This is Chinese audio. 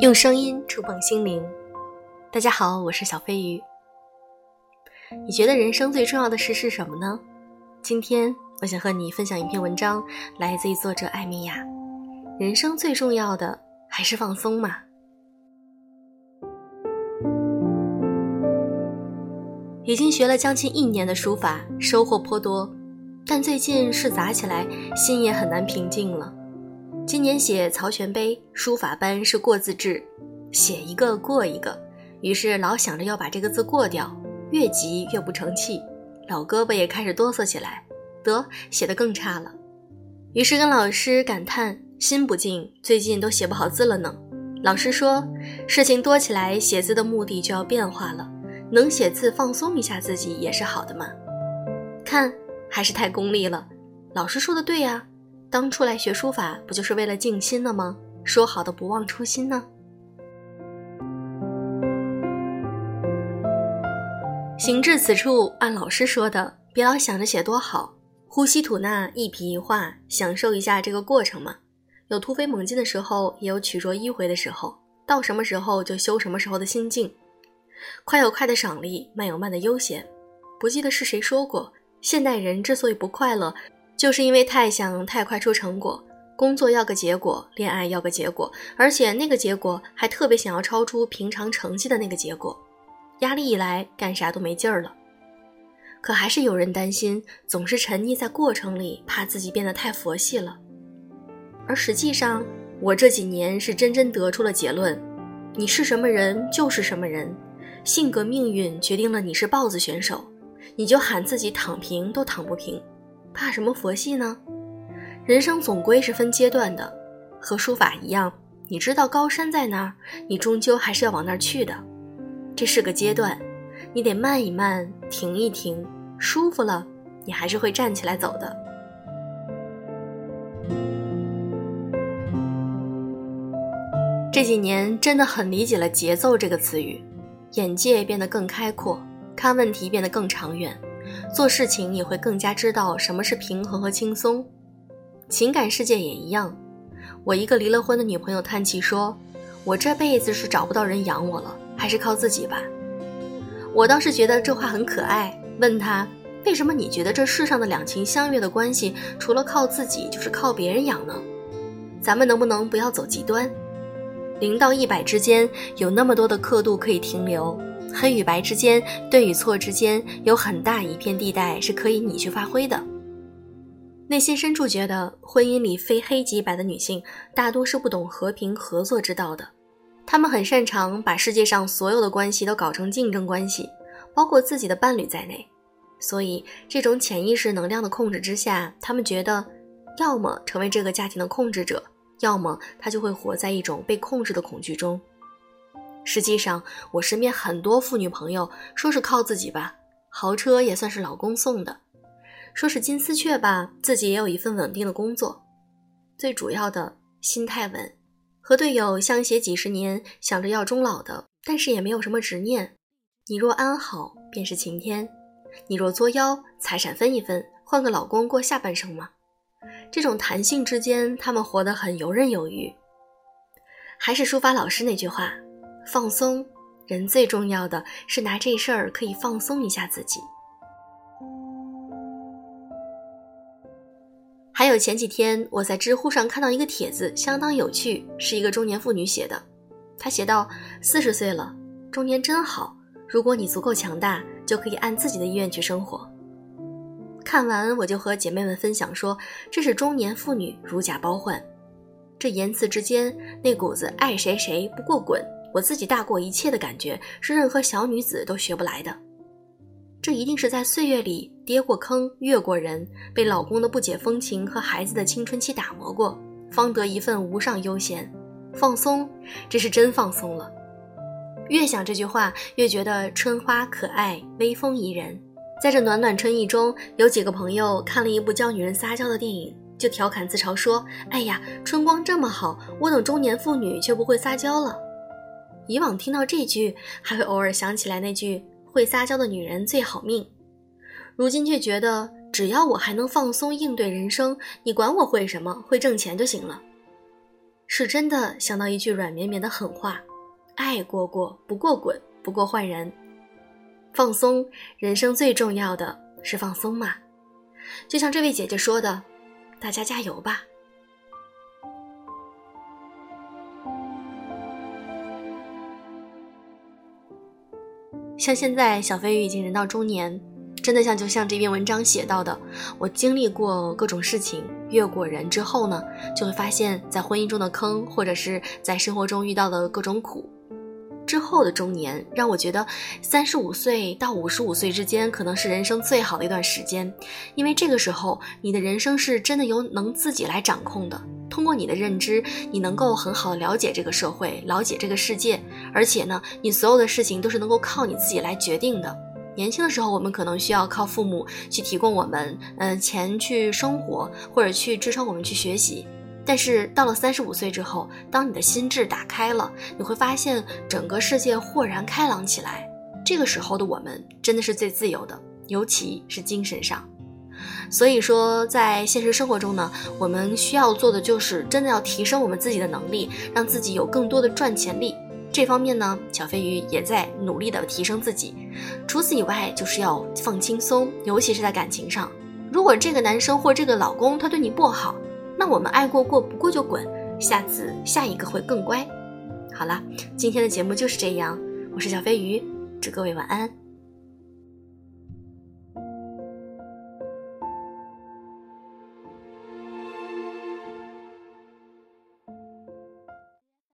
用声音触碰心灵。大家好，我是小飞鱼。你觉得人生最重要的事是什么呢？今天我想和你分享一篇文章，来自于作者艾米亚。人生最重要的还是放松嘛。已经学了将近一年的书法，收获颇多，但最近事杂起来，心也很难平静了。今年写曹全碑书法班是过字制，写一个过一个，于是老想着要把这个字过掉，越急越不成器，老胳膊也开始哆嗦起来，得写得更差了。于是跟老师感叹心不静，最近都写不好字了呢。老师说，事情多起来，写字的目的就要变化了，能写字放松一下自己也是好的嘛。看，还是太功利了。老师说的对呀。当初来学书法，不就是为了静心的吗？说好的不忘初心呢？行至此处，按老师说的，别老想着写多好，呼吸吐纳，一笔一画，享受一下这个过程嘛。有突飞猛进的时候，也有曲折迂回的时候，到什么时候就修什么时候的心境。快有快的赏励，慢有慢的悠闲。不记得是谁说过，现代人之所以不快乐。就是因为太想太快出成果，工作要个结果，恋爱要个结果，而且那个结果还特别想要超出平常成绩的那个结果，压力一来，干啥都没劲儿了。可还是有人担心，总是沉溺在过程里，怕自己变得太佛系了。而实际上，我这几年是真真得出了结论：你是什么人就是什么人，性格命运决定了你是豹子选手，你就喊自己躺平都躺不平。怕什么佛系呢？人生总归是分阶段的，和书法一样，你知道高山在哪儿，你终究还是要往那儿去的。这是个阶段，你得慢一慢，停一停，舒服了，你还是会站起来走的。这几年真的很理解了“节奏”这个词语，眼界变得更开阔，看问题变得更长远。做事情也会更加知道什么是平衡和轻松，情感世界也一样。我一个离了婚的女朋友叹气说：“我这辈子是找不到人养我了，还是靠自己吧。”我倒是觉得这话很可爱，问她：“为什么你觉得这世上的两情相悦的关系，除了靠自己就是靠别人养呢？咱们能不能不要走极端？零到一百之间有那么多的刻度可以停留。”黑与白之间，对与错之间，有很大一片地带是可以你去发挥的。内心深处觉得，婚姻里非黑即白的女性，大多是不懂和平合作之道的。她们很擅长把世界上所有的关系都搞成竞争关系，包括自己的伴侣在内。所以，这种潜意识能量的控制之下，她们觉得，要么成为这个家庭的控制者，要么她就会活在一种被控制的恐惧中。实际上，我身边很多妇女朋友说是靠自己吧，豪车也算是老公送的；说是金丝雀吧，自己也有一份稳定的工作。最主要的，心态稳，和队友相携几十年，想着要终老的，但是也没有什么执念。你若安好，便是晴天；你若作妖，财产分一分，换个老公过下半生嘛。这种弹性之间，他们活得很游刃有余。还是书法老师那句话。放松，人最重要的是拿这事儿可以放松一下自己。还有前几天我在知乎上看到一个帖子，相当有趣，是一个中年妇女写的。她写道：“四十岁了，中年真好。如果你足够强大，就可以按自己的意愿去生活。”看完我就和姐妹们分享说：“这是中年妇女如假包换，这言辞之间那股子爱谁谁不过滚。”我自己大过一切的感觉是任何小女子都学不来的，这一定是在岁月里跌过坑、越过人，被老公的不解风情和孩子的青春期打磨过，方得一份无上悠闲、放松。这是真放松了。越想这句话，越觉得春花可爱，微风宜人。在这暖暖春意中，有几个朋友看了一部教女人撒娇的电影，就调侃自嘲说：“哎呀，春光这么好，我等中年妇女却不会撒娇了。”以往听到这句，还会偶尔想起来那句“会撒娇的女人最好命”，如今却觉得只要我还能放松应对人生，你管我会什么？会挣钱就行了。是真的想到一句软绵绵的狠话：爱过过，不过滚，不过换人。放松，人生最重要的是放松嘛。就像这位姐姐说的，大家加油吧。像现在，小飞鱼已经人到中年。真的像就像这篇文章写到的，我经历过各种事情，越过人之后呢，就会发现，在婚姻中的坑，或者是在生活中遇到的各种苦。之后的中年，让我觉得三十五岁到五十五岁之间，可能是人生最好的一段时间，因为这个时候，你的人生是真的由能自己来掌控的。通过你的认知，你能够很好的了解这个社会，了解这个世界，而且呢，你所有的事情都是能够靠你自己来决定的。年轻的时候，我们可能需要靠父母去提供我们，嗯，钱去生活，或者去支撑我们去学习。但是到了三十五岁之后，当你的心智打开了，你会发现整个世界豁然开朗起来。这个时候的我们真的是最自由的，尤其是精神上。所以说，在现实生活中呢，我们需要做的就是真的要提升我们自己的能力，让自己有更多的赚钱力。这方面呢，小飞鱼也在努力的提升自己。除此以外，就是要放轻松，尤其是在感情上。如果这个男生或这个老公他对你不好，那我们爱过过不过就滚，下次下一个会更乖。好了，今天的节目就是这样，我是小飞鱼，祝各位晚安。